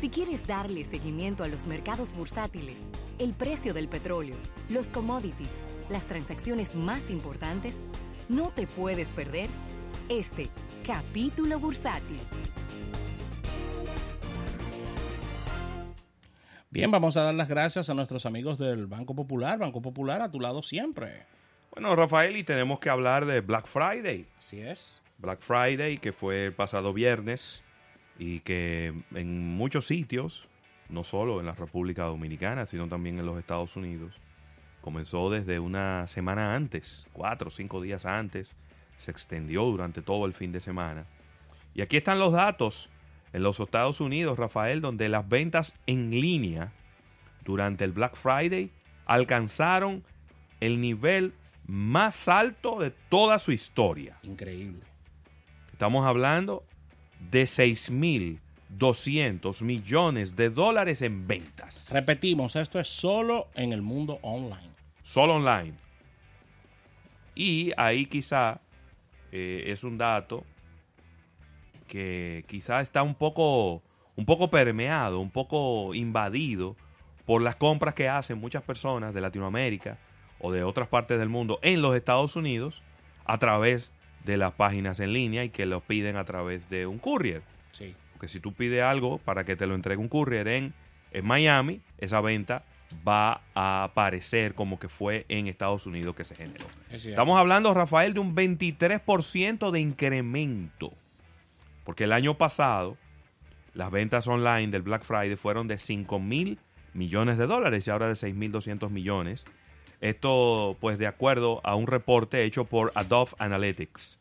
Si quieres darle seguimiento a los mercados bursátiles, el precio del petróleo, los commodities, las transacciones más importantes, no te puedes perder este capítulo bursátil. Bien, vamos a dar las gracias a nuestros amigos del Banco Popular. Banco Popular a tu lado siempre. Bueno, Rafael, y tenemos que hablar de Black Friday. Así es. Black Friday, que fue el pasado viernes y que en muchos sitios, no solo en la República Dominicana, sino también en los Estados Unidos, comenzó desde una semana antes, cuatro o cinco días antes, se extendió durante todo el fin de semana. Y aquí están los datos en los Estados Unidos, Rafael, donde las ventas en línea durante el Black Friday alcanzaron el nivel más alto de toda su historia. Increíble. Estamos hablando de 6.200 millones de dólares en ventas. Repetimos, esto es solo en el mundo online. Solo online. Y ahí quizá eh, es un dato que quizá está un poco, un poco permeado, un poco invadido por las compras que hacen muchas personas de Latinoamérica o de otras partes del mundo en los Estados Unidos a través de las páginas en línea y que lo piden a través de un courier. Sí. Porque si tú pides algo para que te lo entregue un courier en, en Miami, esa venta va a aparecer como que fue en Estados Unidos que se generó. Es. Estamos hablando, Rafael, de un 23% de incremento. Porque el año pasado las ventas online del Black Friday fueron de 5 mil millones de dólares y ahora de 6 mil 200 millones. Esto, pues, de acuerdo a un reporte hecho por Adobe Analytics.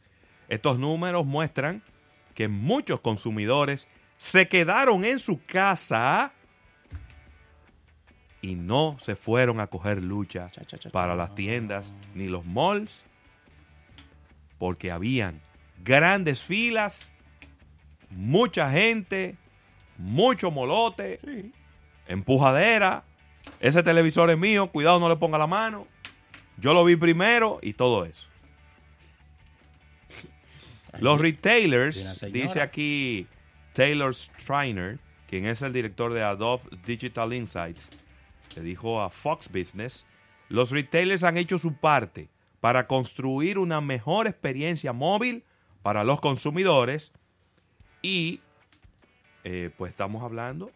Estos números muestran que muchos consumidores se quedaron en su casa y no se fueron a coger lucha Cha, cha, cha, para las tiendas ni los malls porque habían grandes filas, mucha gente, mucho molote, Sí. empujadera. Ese televisor es mío, cuidado no le ponga la mano. Yo lo vi primero y todo eso. Los retailers, dice aquí Taylor Striner, quien es el director de Adobe Digital Insights, le dijo a Fox Business, los retailers han hecho su parte para construir una mejor experiencia móvil para los consumidores y eh, pues estamos hablando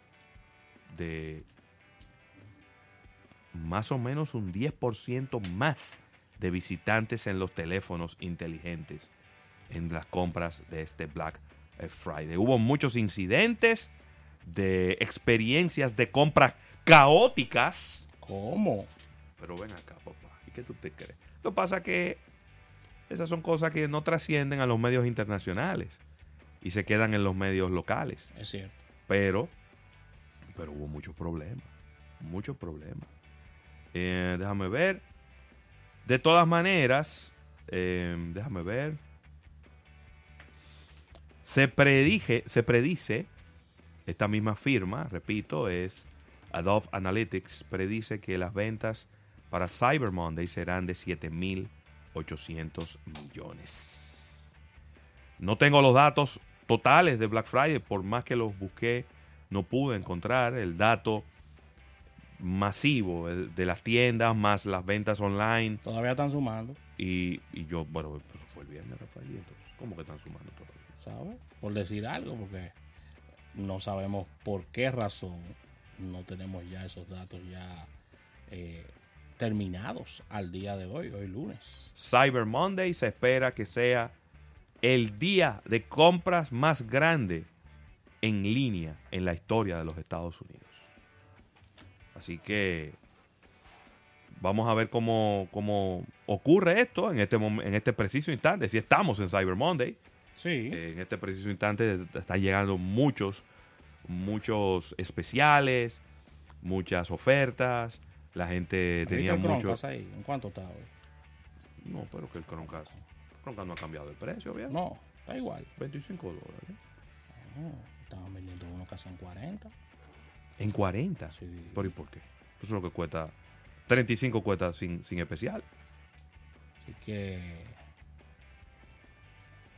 de más o menos un 10% más de visitantes en los teléfonos inteligentes en las compras de este Black eh, Friday. Hubo muchos incidentes de experiencias de compras caóticas. ¿Cómo? Pero ven acá, papá. ¿Y qué tú te crees? Lo que pasa que esas son cosas que no trascienden a los medios internacionales y se quedan en los medios locales. Es cierto. Pero, pero hubo muchos problemas. Muchos problemas. Eh, déjame ver. De todas maneras, eh, déjame ver. Se predije, se predice, esta misma firma, repito, es Adobe Analytics, predice que las ventas para Cyber Monday serán de 7.800 millones. No tengo los datos totales de Black Friday, por más que los busqué, no pude encontrar el dato masivo el de las tiendas más las ventas online Todavía están sumando, y, y yo, bueno, eso fue el viernes, Rafael, y entonces, ¿cómo que están sumando todavía? ¿sabes? Por decir algo, porque no sabemos por qué razón no tenemos ya esos datos ya eh, terminados al día de hoy, hoy lunes. Cyber Monday se espera que sea el día de compras más grande en línea en la historia de los Estados Unidos. Así que vamos a ver cómo, cómo ocurre esto en este, en este preciso instante. Si estamos en Cyber Monday, Sí, eh, en este preciso instante están llegando muchos, muchos especiales, muchas ofertas. La gente ¿Viste tenía el mucho... Chromecast ahí? ¿En cuánto está hoy? No, pero que el Chromecast, Chromecast no ha cambiado el precio, ¿bien? No, está igual. 25 dólares. No, estaban vendiendo uno casi en 40. En 40. Sí. ¿Pero y por qué? Eso es lo que cuesta. 35 cuesta sin, sin especial. Así que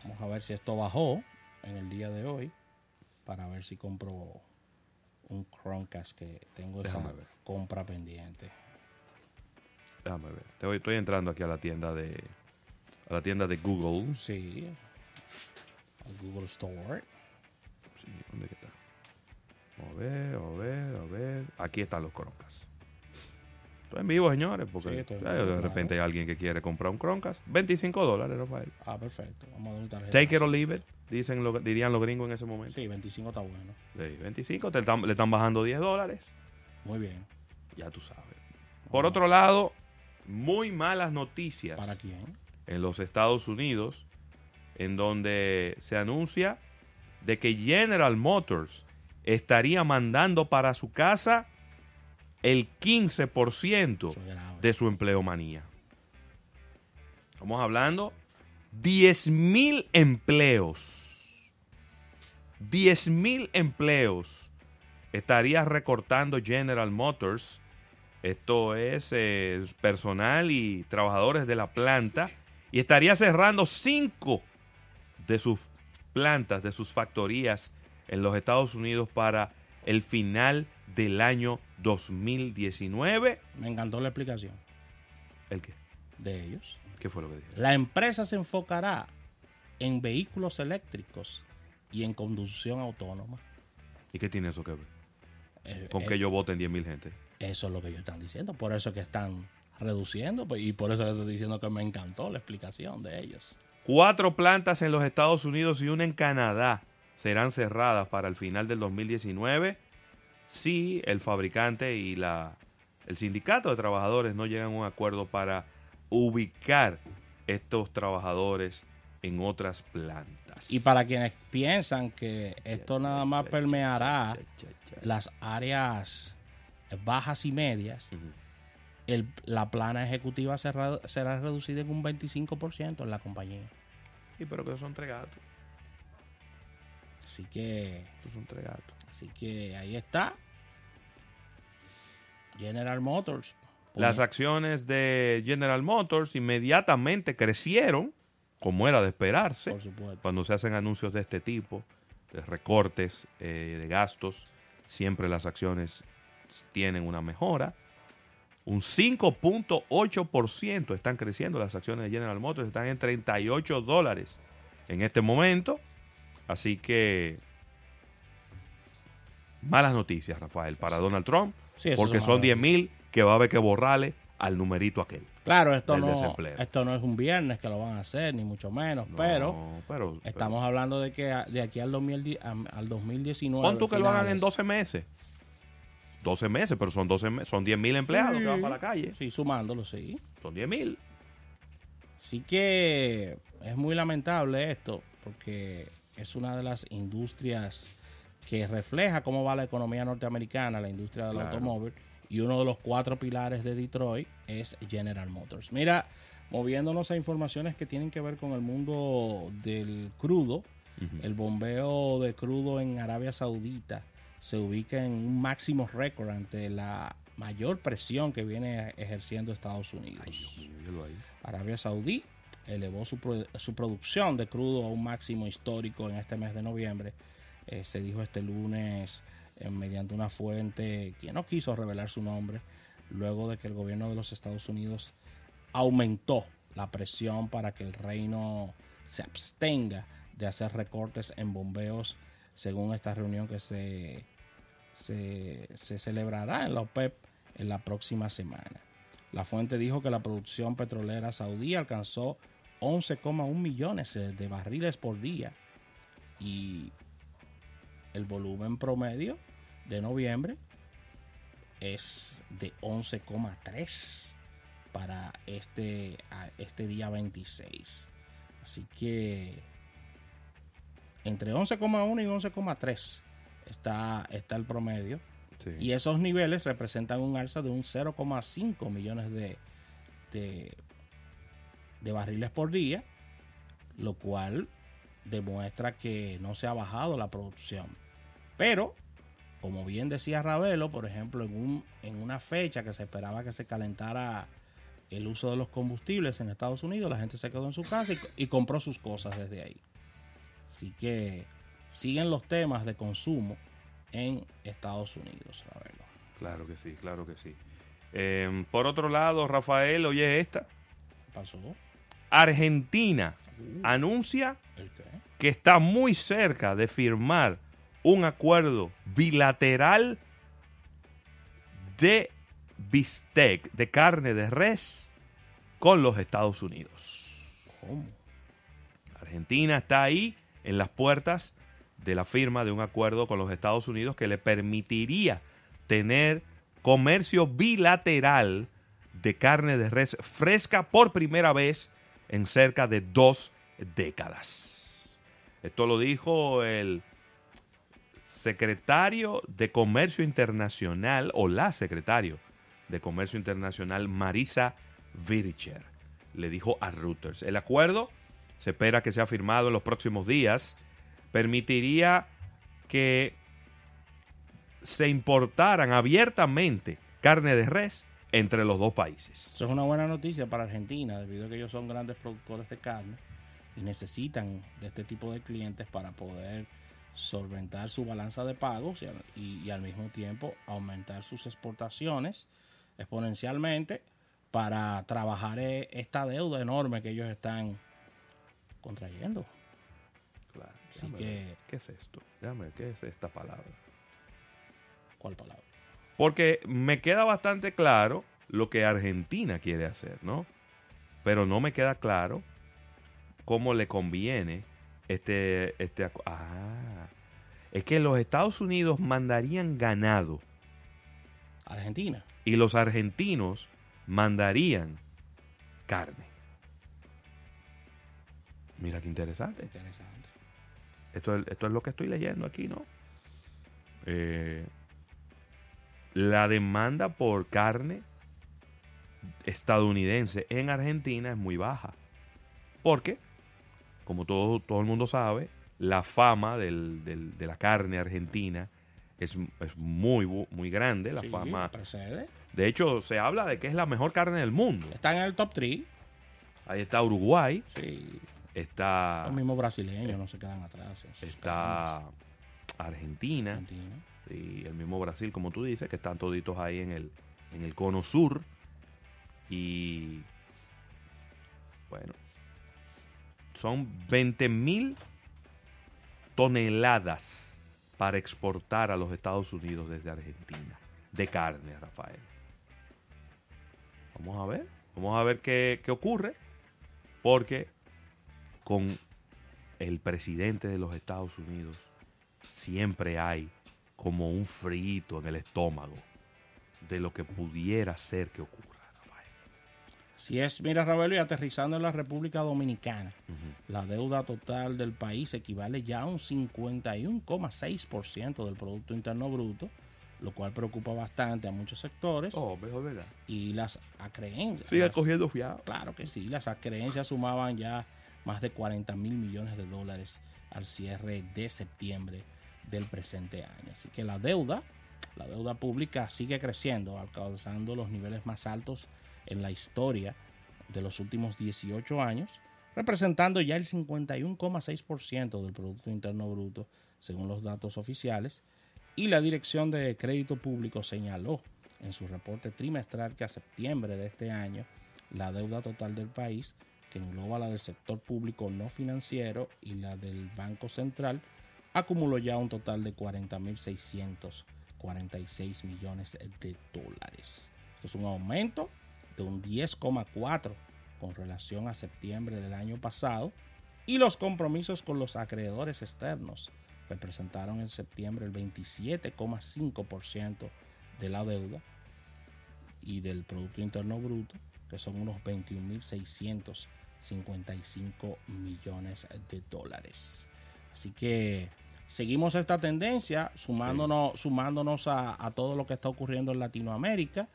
vamos a ver si esto bajó en el día de hoy para ver si compro un Chromecast que tengo Déjame esa ver. compra pendiente. Déjame ver. Estoy, estoy entrando aquí a la tienda de a la tienda de Google. Sí. Al Google Store. Sí, ¿Dónde está? A ver, a ver, a ver. Aquí están los Chromecast. Estoy en vivo, señores, porque Sí, estoy en vivo, de claro. repente hay alguien que quiere comprar un Chromecast. 25 dólares, Rafael. Ah, perfecto. Vamos a dar un tarjeta. Take it or leave it, dicen lo- dirían los gringos en ese momento. Sí, 25 está bueno. Sí, 25, te están- le están bajando 10 dólares. Muy bien. Ya tú sabes. Por otro lado, muy malas noticias ¿Para quién? en los Estados Unidos, en donde se anuncia de que General Motors estaría mandando para su casa el 15% Eso es grave. de su empleomanía. Estamos hablando 10 mil empleos. 10 mil empleos estaría recortando General Motors. Esto es eh, personal y trabajadores de la planta. Y estaría cerrando cinco de sus plantas, de sus factorías en los Estados Unidos para el final del año 2019. Me encantó la explicación ¿El qué? de ellos. ¿Qué fue lo que dijeron? La empresa se enfocará en vehículos eléctricos y en conducción autónoma. ¿Y qué tiene eso que ver? Eh, Con eh, que ellos voten 10 mil gente. Eso es lo que ellos están diciendo. Por eso es que están reduciendo. pues, y por eso estoy diciendo que me encantó la explicación de ellos. Cuatro plantas en los Estados Unidos y una en Canadá serán cerradas para el final del 2019 si el fabricante y la, el sindicato de trabajadores no llegan a un acuerdo para ubicar estos trabajadores en otras plantas. Y para quienes piensan que esto nada más permeará las áreas bajas y medias, el- la plana ejecutiva será, será reducida en un 25% en la compañía. Sí, pero que son tres gatos. Así que, son tres gatos. así que ahí está. General Motors. Las acciones de General Motors inmediatamente crecieron, como era de esperarse. por supuesto. cuando se hacen anuncios de este tipo, de recortes eh, de gastos, siempre las acciones tienen una mejora. Un 5.8% están creciendo las acciones de General Motors, están en 38 dólares en este momento. Así que malas noticias, Rafael, para Donald Trump, Sí, porque son son malas 10 mil que va a haber que borrarle al numerito aquel. Claro, esto no, desempleo. esto no es un viernes que lo van a hacer, ni mucho menos, pero No, pero, estamos hablando de que de aquí al, 2010 am- al 2019. Pon tú que lo hagan en finales. 12 meses. 12 meses, pero son 12 me- son 10 mil empleados Sí. que van para la calle. Sí, sumándolo, sí. Son 10 mil. Sí que es muy lamentable esto, porque es una de las industrias que refleja cómo va la economía norteamericana, la industria del Claro. automóvil, y uno de los cuatro pilares de Detroit es General Motors. Mira, moviéndonos a informaciones que tienen que ver con el mundo del crudo, el bombeo de crudo en Arabia Saudita se ubica en un máximo récord ante la mayor presión que viene ejerciendo Estados Unidos. Ay, Dios mío. Arabia Saudí elevó su, su producción de crudo a un máximo histórico en este mes de noviembre. Eh, se dijo este lunes eh, mediante una fuente que no quiso revelar su nombre, luego de que el gobierno de los Estados Unidos aumentó la presión para que el reino se abstenga de hacer recortes en bombeos según esta reunión que se, se, se celebrará en la OPEP en la próxima semana. La fuente dijo que la producción petrolera saudí alcanzó 11,1 millones de barriles por día y el volumen promedio de noviembre es de 11,3 para este, este día 26. Así que entre 11,1 y 11,3 está, está el promedio. Sí. Y esos niveles representan un alza de un 0,5 millones de, de, de barriles por día, lo cual demuestra que no se ha bajado la producción. Pero, como bien decía Ravelo, por ejemplo, en, un, en una fecha que se esperaba que se calentara el uso de los combustibles en Estados Unidos, la gente se quedó en su casa y, y compró sus cosas desde ahí. Así que siguen los temas de consumo en Estados Unidos, Ravelo. Claro que sí, claro que sí. Eh, por otro lado, Rafael, oye esta. ¿Qué pasó? Argentina anuncia que está muy cerca de firmar un acuerdo bilateral de bistec, de carne de res, con los Estados Unidos. ¿Cómo? Argentina está ahí en las puertas de la firma de un acuerdo con los Estados Unidos que le permitiría tener comercio bilateral de carne de res fresca por primera vez en cerca de dos décadas. Esto lo dijo el secretario de Comercio Internacional o la secretario de Comercio Internacional Marisa Vircher. Le dijo a Reuters. El acuerdo se espera que sea firmado en los próximos días. Permitiría que se importaran abiertamente carne de res entre los dos países. Eso es una buena noticia para Argentina, debido a que ellos son grandes productores de carne y necesitan de este tipo de clientes para poder solventar su balanza de pagos y, al- y- y al mismo tiempo aumentar sus exportaciones exponencialmente para trabajar eh, esta deuda enorme que ellos están contrayendo. Claro. Así que- ver. ¿Qué es esto? Déjame ¿qué es esta palabra? ¿Cuál palabra? Porque me queda bastante claro lo que Argentina quiere hacer, ¿no? Pero no me queda claro cómo le conviene este... este ah, es que los Estados Unidos mandarían ganado Argentina. y los argentinos mandarían carne. Mira qué interesante. Interesante. Esto es, esto es lo que estoy leyendo aquí, ¿no? Eh, la demanda por carne estadounidense en Argentina es muy baja. Porque, como todo, todo el mundo sabe, la fama del- del- de la carne argentina es, es muy, muy grande. La Sí, fama. precede. De hecho, se habla de que es la mejor carne del mundo. Están en el top 3. Ahí está Uruguay, Sí. está, Los mismos brasileños no se quedan atrás. está carnes. Argentina. Argentina. Y el mismo Brasil, como tú dices, que están toditos ahí en el, en el cono sur. Y bueno, son 20 mil toneladas para exportar a los Estados Unidos desde Argentina de carne, Rafael. Vamos a ver, vamos a ver qué, qué ocurre, porque con el presidente de los Estados Unidos siempre hay como un frito en el estómago de lo que pudiera ser que ocurra. Si es, mira, Ravelo, y aterrizando en la República Dominicana, la deuda total del país equivale ya a un 51,6% del Producto Interno Bruto, lo cual preocupa bastante a muchos sectores. Oh, mejor verdad. Y las acreencias. Sigue cogiendo fiado. Claro que sí, las acreencias sumaban ya más de 40 mil millones de dólares al cierre de septiembre del presente año. Así que la deuda, la deuda pública sigue creciendo, alcanzando los niveles más altos en la historia de los últimos 18 años, representando ya el 51,6% del Producto Interno Bruto, según los datos oficiales, y la Dirección de Crédito Público señaló en su reporte trimestral que a septiembre de este año la deuda total del país, que engloba la del sector público no financiero y la del Banco Central, acumuló ya un total de 40.646 millones de dólares. Esto es un aumento de un 10,4 con relación a septiembre del año pasado y los compromisos con los acreedores externos representaron en septiembre el 27,5% de la deuda y del Producto Interno Bruto, que son unos 21.655 millones de dólares. Así que seguimos esta tendencia, sumándonos, sumándonos a, a todo lo que está ocurriendo en Latinoamérica,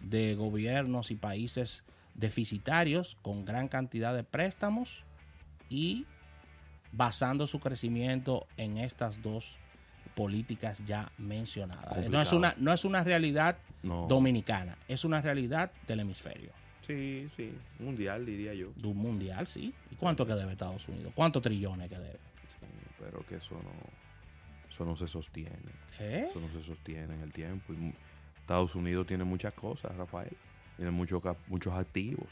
de gobiernos y países deficitarios con gran cantidad de préstamos y basando su crecimiento en estas dos políticas ya mencionadas. No es, una, no es una realidad No. dominicana, es una realidad del hemisferio, Sí, sí. Mundial, diría yo. de un mundial, sí. ¿Y cuánto que debe Estados Unidos? ¿Cuántos trillones que debe? Pero que eso no. Eso no se sostiene. ¿Eh? Eso no se sostiene en el tiempo. Y Estados Unidos tiene muchas cosas, Rafael. Tiene muchos cap- muchos activos.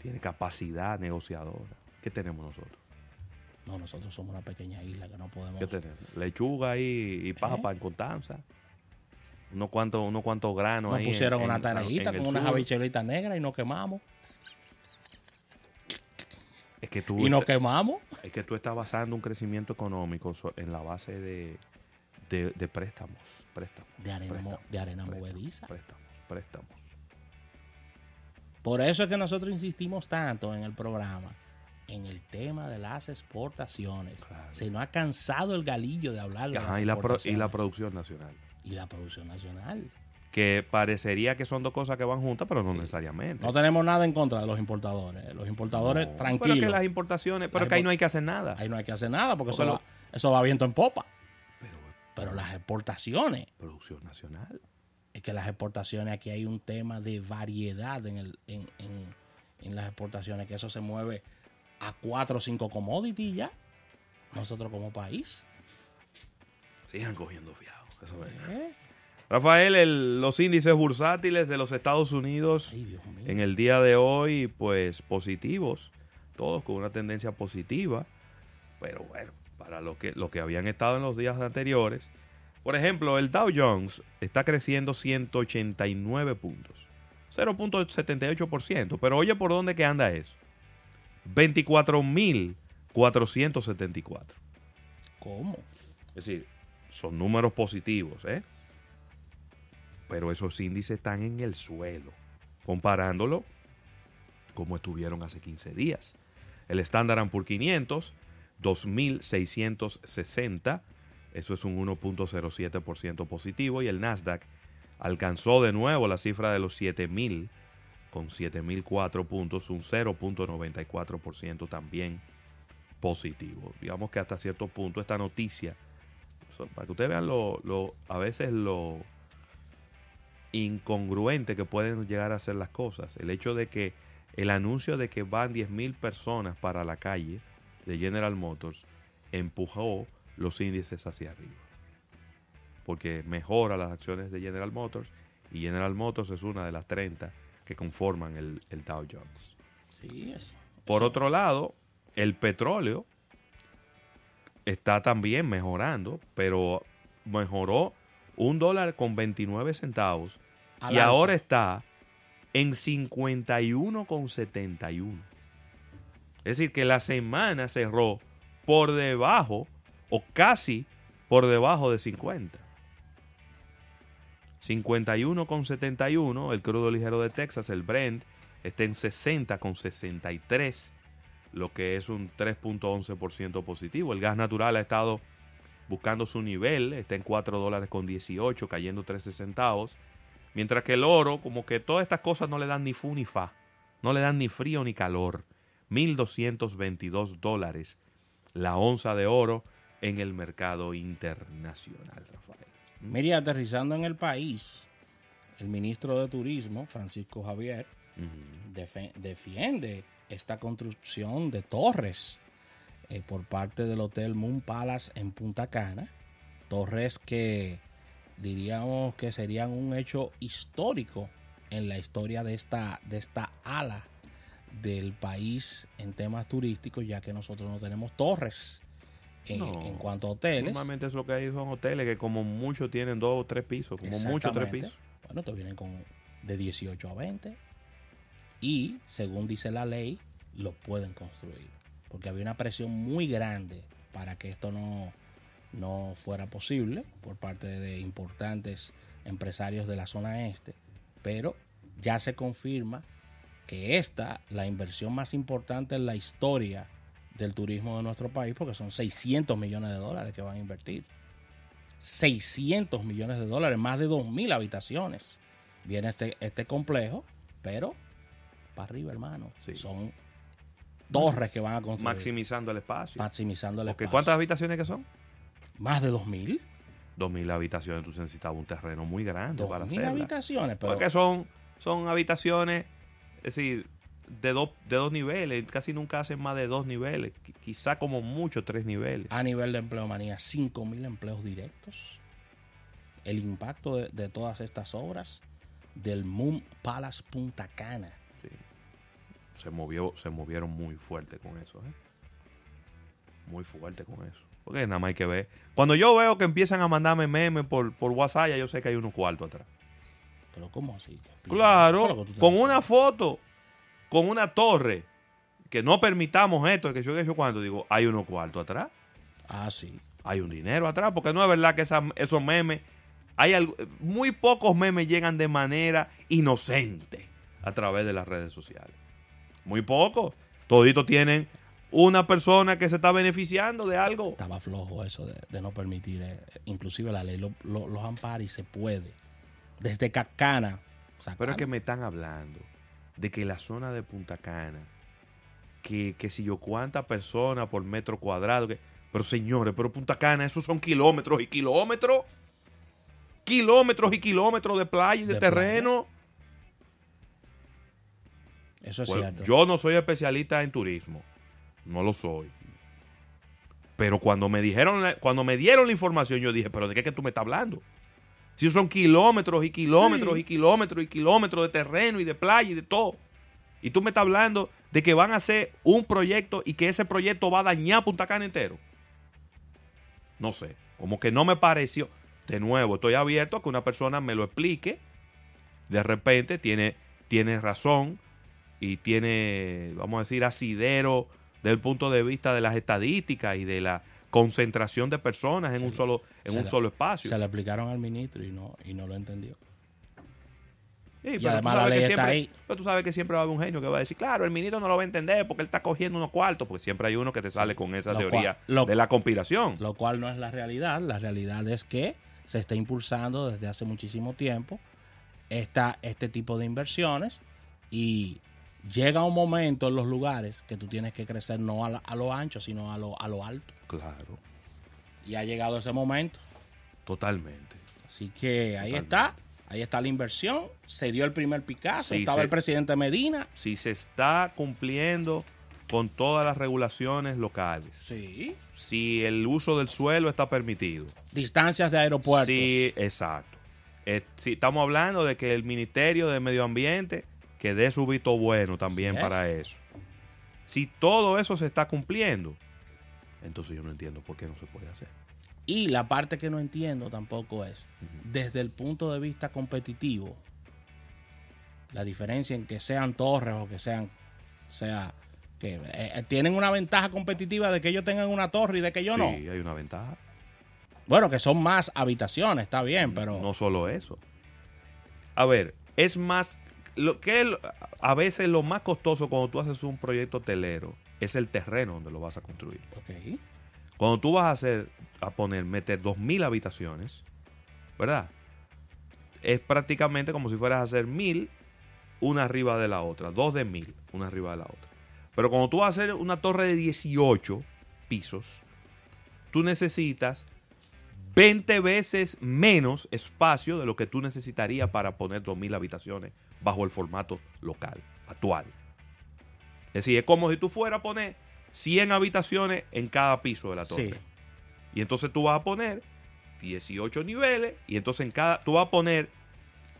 Tiene capacidad negociadora. ¿Qué tenemos nosotros? No, nosotros somos una pequeña isla que no podemos. ¿Qué tenemos? Lechuga y, y papa ¿Eh? en Constanza. Unos cuantos, unos cuantos granos Nos ahí en- pusieron en una el con unas habichuelitas negras y nos quemamos. Es que tú Y nos quemamos. Es que tú estás basando un crecimiento económico en la base de, de, de préstamos. Préstamos. De arena, mo- de arena préstamos, movediza. Préstamos, préstamos. Por eso es que nosotros insistimos tanto en el programa en el tema de las exportaciones. Claro. Se nos ha cansado el galillo de hablar de Ajá, las y, la pro- y la producción nacional. Y la producción nacional. Que parecería que son dos cosas que van juntas, pero no necesariamente. No tenemos nada en contra de los importadores. Los importadores, No, tranquilos. Pero que las importaciones, pero Las que ahí no hay que hacer nada. Ahí no hay que hacer nada porque, Porque eso, lo- va, eso va viento en popa. Pero, Pero las exportaciones, producción nacional. es que las exportaciones, aquí hay un tema de variedad en, el, en, en- en las exportaciones, que eso se mueve a cuatro o cinco commodities ya. Nosotros como país. Sigan cogiendo fiado. Eso es. Rafael, el- los índices bursátiles de los Estados Unidos Ay, en el día de hoy, pues positivos, todos con una tendencia positiva, pero bueno, para lo que, lo que habían estado en los días anteriores. Por ejemplo, el Dow Jones está creciendo 189 puntos, 0.78%, pero oye por dónde que anda eso. 24.474. ¿Cómo? Es decir, son números positivos, ¿eh? Pero esos índices están en el suelo, comparándolo como estuvieron hace 15 días. El Standard Poor's 500, 2.660, eso es un 1.07% positivo, y el Nasdaq alcanzó de nuevo la cifra de los 7.000, con 7.004 puntos, un 0.94% también positivo. Digamos que hasta cierto punto esta noticia, para que ustedes vean lo, lo- a veces lo incongruente que pueden llegar a ser las cosas. El hecho de que el anuncio de que van 10.000 personas para la calle de General Motors empujó los índices hacia arriba. Porque mejora las acciones de General Motors y General Motors es una de las 30 que conforman el, el Dow Jones. Sí, es. Por otro lado, el petróleo está también mejorando, pero mejoró un dólar con 29 centavos al y alza. ahora está en 51,71. Es decir, que la semana cerró por debajo o casi por debajo de 50. 51,71, el crudo ligero de Texas, el Brent, está en 60,63, lo que es un 3.11% positivo. El gas natural ha estado buscando su nivel, está en 4 dólares con 18, cayendo 13 centavos. Mientras que el oro, como que todas estas cosas no le dan ni fu ni fa, no le dan ni frío ni calor. 1.222 dólares la onza de oro en el mercado internacional, Rafael. Mire, aterrizando en el país, el ministro de Turismo, Francisco Javier, defiende esta construcción de torres eh, por parte del Hotel Moon Palace en Punta Cana. Torres que diríamos que serían un hecho histórico en la historia de esta, de esta ala del país en temas turísticos, ya que nosotros no tenemos torres en, No. en cuanto a hoteles. Normalmente es lo que hay son hoteles que como mucho tienen dos o tres pisos, como mucho tres pisos. Bueno, te vienen con de 18 a 20 y según dice la ley, lo pueden construir. Porque había una presión muy grande para que esto no, no fuera posible por parte de importantes empresarios de la zona este. Pero ya se confirma que esta, la inversión más importante en la historia del turismo de nuestro país, porque son 600 millones de dólares que van a invertir. 600 millones de dólares, más de 2.000 habitaciones. Viene este, este complejo, pero para arriba, hermano. Sí. Son torres que van a construir. Maximizando el espacio. maximizando el espacio. ¿Cuántas habitaciones que son? Más de 2.000. Dos mil habitaciones, tú necesitabas un terreno muy grande para 2.000 hacerla. habitaciones, pero Porque son, son habitaciones, es decir, de, dos de dos niveles, casi nunca hacen más de dos niveles, qui- quizá como mucho tres niveles. A nivel de empleomanía, 5.000 empleos directos. El impacto de, de todas estas obras del Moon Palace Punta Cana. Sí. Se movió, se movieron muy fuerte con eso, ¿eh? Muy fuerte con eso. Porque nada más hay que ver. Cuando yo veo que empiezan a mandarme memes por, por WhatsApp, ya yo sé que hay unos cuartos atrás. Pero ¿cómo así? ¿Qué es lo Claro, con una foto, con una torre, que no permitamos esto, que yo que yo cuando digo, hay unos cuartos atrás, Ah, sí. hay un dinero atrás, porque no es verdad que esa- esos memes, hay algo- muy pocos memes llegan de manera inocente a través de las redes sociales. Muy pocos. Toditos tienen una persona que se está beneficiando de algo. Estaba flojo eso de, de no permitir. eh, inclusive la ley lo- lo- los ampara y se puede. Desde Cacana. Pero es que me están hablando de que la zona de Punta Cana, que, que si yo cuántas personas por metro cuadrado, que, pero señores, pero Punta Cana, esos son kilómetros y kilómetros. Kilómetros y kilómetros de playa y de, De terreno. Eso es cierto. yo no soy especialista en turismo. No lo soy. Pero cuando me dijeron, la- cuando me dieron la información, yo dije, pero ¿de qué es que tú me estás hablando? Si son kilómetros y kilómetros Sí. y kilómetros y kilómetros de terreno y de playa y de todo. Y tú me estás hablando de que van a hacer un proyecto y que ese proyecto va a dañar Punta Cana entero. No sé, como que no me pareció. De nuevo, estoy abierto a que una persona me lo explique. De repente tiene, tiene razón y tiene, vamos a decir, asidero desde el punto de vista de las estadísticas y de la concentración de personas en Se un solo, en un solo espacio. Se le explicaron al ministro y no, y no lo entendió. Sí, y pero tú además la ley está siempre- ahí. Pero tú sabes que siempre va a haber un genio que va a decir, claro, el ministro no lo va a entender porque él está cogiendo unos cuartos, porque siempre hay uno que te sale con esa teoría cual- lo- de la conspiración. Lo cual no es la realidad. La realidad es que se está impulsando desde hace muchísimo tiempo esta, este tipo de inversiones y llega un momento en los lugares que tú tienes que crecer no a, la- a lo ancho, sino a lo, a lo alto. Claro, Y ha llegado ese momento. totalmente. Así que ahí Totalmente. está. Ahí está la inversión. Se dio el primer Picasso. Sí, estaba se- el presidente Medina. Si se está cumpliendo con todas las regulaciones locales, Sí. si el uso del suelo está permitido, Distancias de aeropuertos. Sí, exacto. Eh, sí, estamos hablando de que el Ministerio de Medio Ambiente que dé su visto bueno también es. para eso. Si todo eso se está cumpliendo, entonces yo no entiendo por qué no se puede hacer. Y la parte que no entiendo tampoco es, desde el punto de vista competitivo, la diferencia en que sean torres o que sean, sea, que eh, eh, tienen una ventaja competitiva de que ellos tengan una torre y de que yo sí, no. hay una ventaja. Bueno, que son más habitaciones, está bien, pero No solo eso. A ver, es más, lo que es a veces lo más costoso cuando tú haces un proyecto hotelero es el terreno donde lo vas a construir. Ok. Cuando tú vas a hacer, a poner, meter 2.000 habitaciones, ¿verdad? Es prácticamente como si fueras a hacer 1.000 una arriba de la otra, dos de 1.000 una arriba de la otra. Pero cuando tú vas a hacer una torre de 18 pisos, tú necesitas 20 veces menos espacio de lo que tú necesitarías para poner 2.000 habitaciones bajo el formato local, actual. Es decir, es como si tú fueras a poner 100 habitaciones en cada piso de la torre. Sí. Y entonces tú vas a poner 18 niveles y entonces en cada tú vas a poner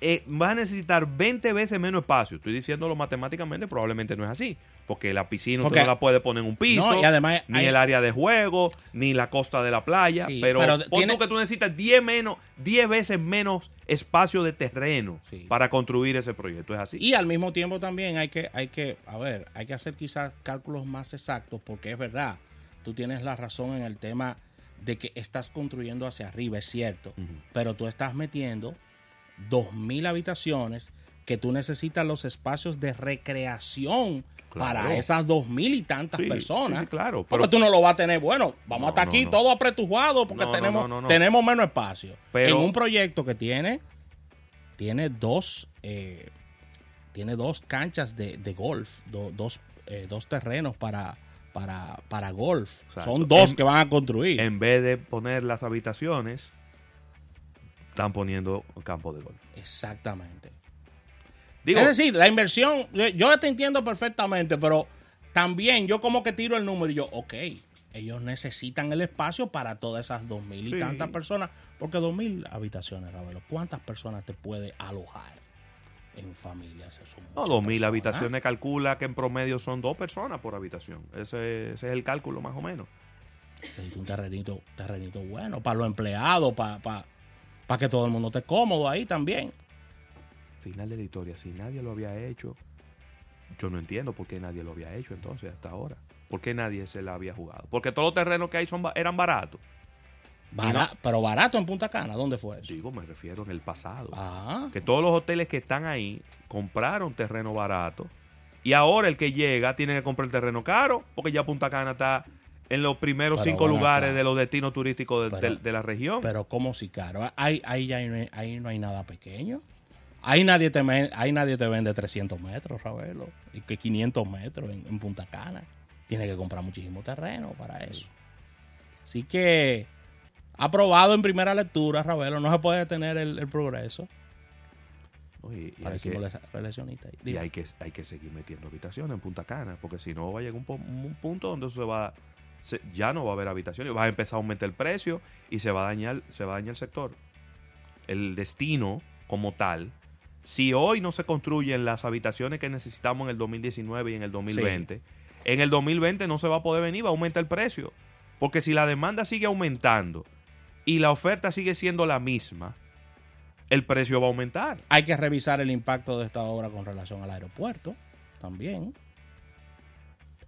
eh, vas a necesitar 20 veces menos espacio. Estoy diciéndolo matemáticamente, probablemente no es así, porque la piscina usted no la puede poner en un piso, No, y además ni hay- el área de juego, ni la costa de la playa, Sí, pero, pero pon tiene- tú que tú necesitas 10 menos 10 veces menos espacio de terreno Sí. para construir ese proyecto, es así. Y al mismo tiempo también hay que, hay que, a ver, hay que hacer quizás cálculos más exactos porque es verdad, tú tienes la razón en el tema de que estás construyendo hacia arriba, es cierto, pero tú estás metiendo 2.000 habitaciones que tú necesitas los espacios de recreación Claro. para esas 2.000 y tantas Sí, personas. sí, claro, Porque pero- tú no lo vas a tener, bueno, vamos No, hasta no, aquí no. todo apretujado porque tenemos, tenemos menos espacio. Pero- en un proyecto que tiene, tiene dos, eh, tiene dos canchas de, de golf, do- dos, eh, dos terrenos para, para, para golf. Exacto. Son dos En- que van a construir. En vez de poner las habitaciones, están poniendo campo de golf. Exactamente. Digo, es decir, la inversión, yo- te entiendo perfectamente, pero también yo como que tiro el número y yo, ok, ellos necesitan el espacio para todas esas dos mil y Sí. tantas personas, porque dos mil habitaciones, Ravelo, ¿cuántas personas te puede alojar en familias? No, 2.000 personas. habitaciones calcula que en promedio son dos personas por habitación. Ese, ese es el cálculo más o menos. Necesito un terrenito, terrenito bueno para los empleados, para, para, para que todo el mundo esté cómodo ahí también. Final de la historia, si nadie lo había hecho, yo no entiendo por qué nadie lo había hecho entonces hasta ahora. ¿Por qué nadie se la había jugado? Porque todos los terrenos que hay son, eran baratos. Bara- Pero barato en Punta Cana, ¿dónde fue eso? Digo, me refiero en el pasado. Ah, Que todos los hoteles que están ahí compraron terreno barato y ahora el que llega tiene que comprar el terreno caro porque ya Punta Cana está en los primeros Pero cinco lugares acá. de los destinos turísticos de, Pero- de- de la región. pero como si caro. Ahí, ahí, ya no hay, ahí no hay nada pequeño. Ahí nadie te, ahí nadie te vende 300 metros, Ravelo. Y que 500 metros en, en Punta Cana. Tiene que comprar muchísimo terreno para eso. Así que, aprobado en primera lectura, Ravelo. No se puede detener el, el progreso. Y, y hay que, y hay que hay que seguir metiendo habitaciones en Punta Cana porque si no va a llegar un, un punto donde eso se va se- ya no va a haber habitaciones, va a empezar a aumentar el precio y se va a dañar se va a dañar el sector. El destino como tal si hoy no se construyen las habitaciones que necesitamos en el 2019 y en el 2020, en el 2020 no se va a poder venir, va a aumentar el precio. Porque si la demanda sigue aumentando y la oferta sigue siendo la misma, el precio va a aumentar. Hay que revisar el impacto de esta obra con relación al aeropuerto también.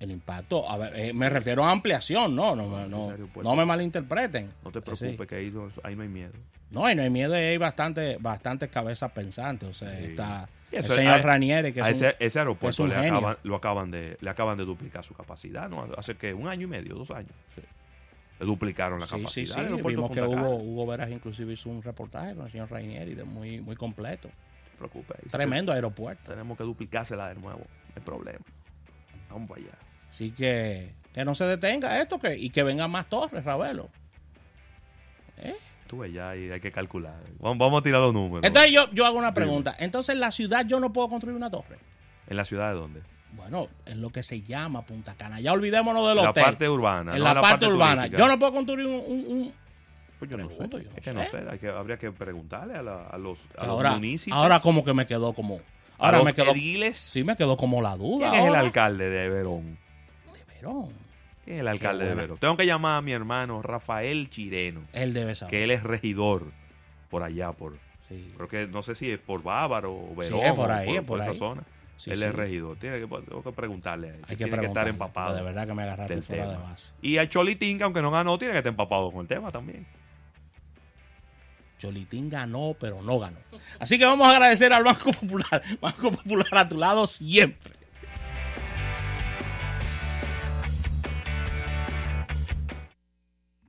El impacto, a ver, eh, me refiero a ampliación, no, no, me- no, aeropuerto. no me malinterpreten. No te Sí. preocupes que ahí no, ahí no hay miedo. No, y no hay miedo, hay bastante, bastantes cabezas pensantes. O sea, Sí. está el señor a- Ranieri, que es un- ese, ese aeropuerto es le acaban, lo acaban de, le acaban de duplicar su capacidad, ¿no? Hace que un año y medio, dos años. Sí. Le duplicaron la Sí, sí, capacidad. sí. aeropuerto Vimos que. Hugo, Hugo Veras inclusive hizo un reportaje con el señor Rainieri de muy, muy completo. No te preocupes. ahí sí Tremendo aeropuerto. Tenemos que duplicársela de nuevo. No hay problema. Vamos para allá. Así que que no se detenga esto que, y que vengan más torres, Ravelo. ¿Eh? Tú ya y hay que calcular. Vamos, vamos a tirar los números. Entonces yo, yo hago una pregunta. Entonces en la ciudad yo no puedo construir una torre. ¿En la ciudad de dónde? Bueno, en lo que se llama Punta Cana. Ya olvidémonos del En la hotel. parte urbana. en no la, parte, urbana. Yo no puedo construir un, un- un- Pues yo no sé. yo no es que no sé. sé. Hay que, habría que preguntarle a, la- a los, a los ahora, municipios. ahora como que me quedó como. a Ahora los me quedó. ediles. Sí, me quedó como la duda. ¿Quién es el alcalde de Verón? Verón. ¿Quién es el alcalde de. Verón? Tengo que llamar a mi hermano Rafael Chireno, Él debe saber. que él es regidor por allá, por Sí. creo que no sé si es por Bávaro o Verón es por ahí, es por esa ahí. zona. Sí, él sí. es regidor. Tiene que, tengo que preguntarle a él. Hay que tiene que estar empapado. De verdad que me agarraste fuera de tema. Y a Cholitín, que aunque no ganó, tiene que estar empapado con el tema también. Cholitín ganó, pero no ganó. Así que vamos a agradecer al Banco Popular. Banco Popular a tu lado siempre.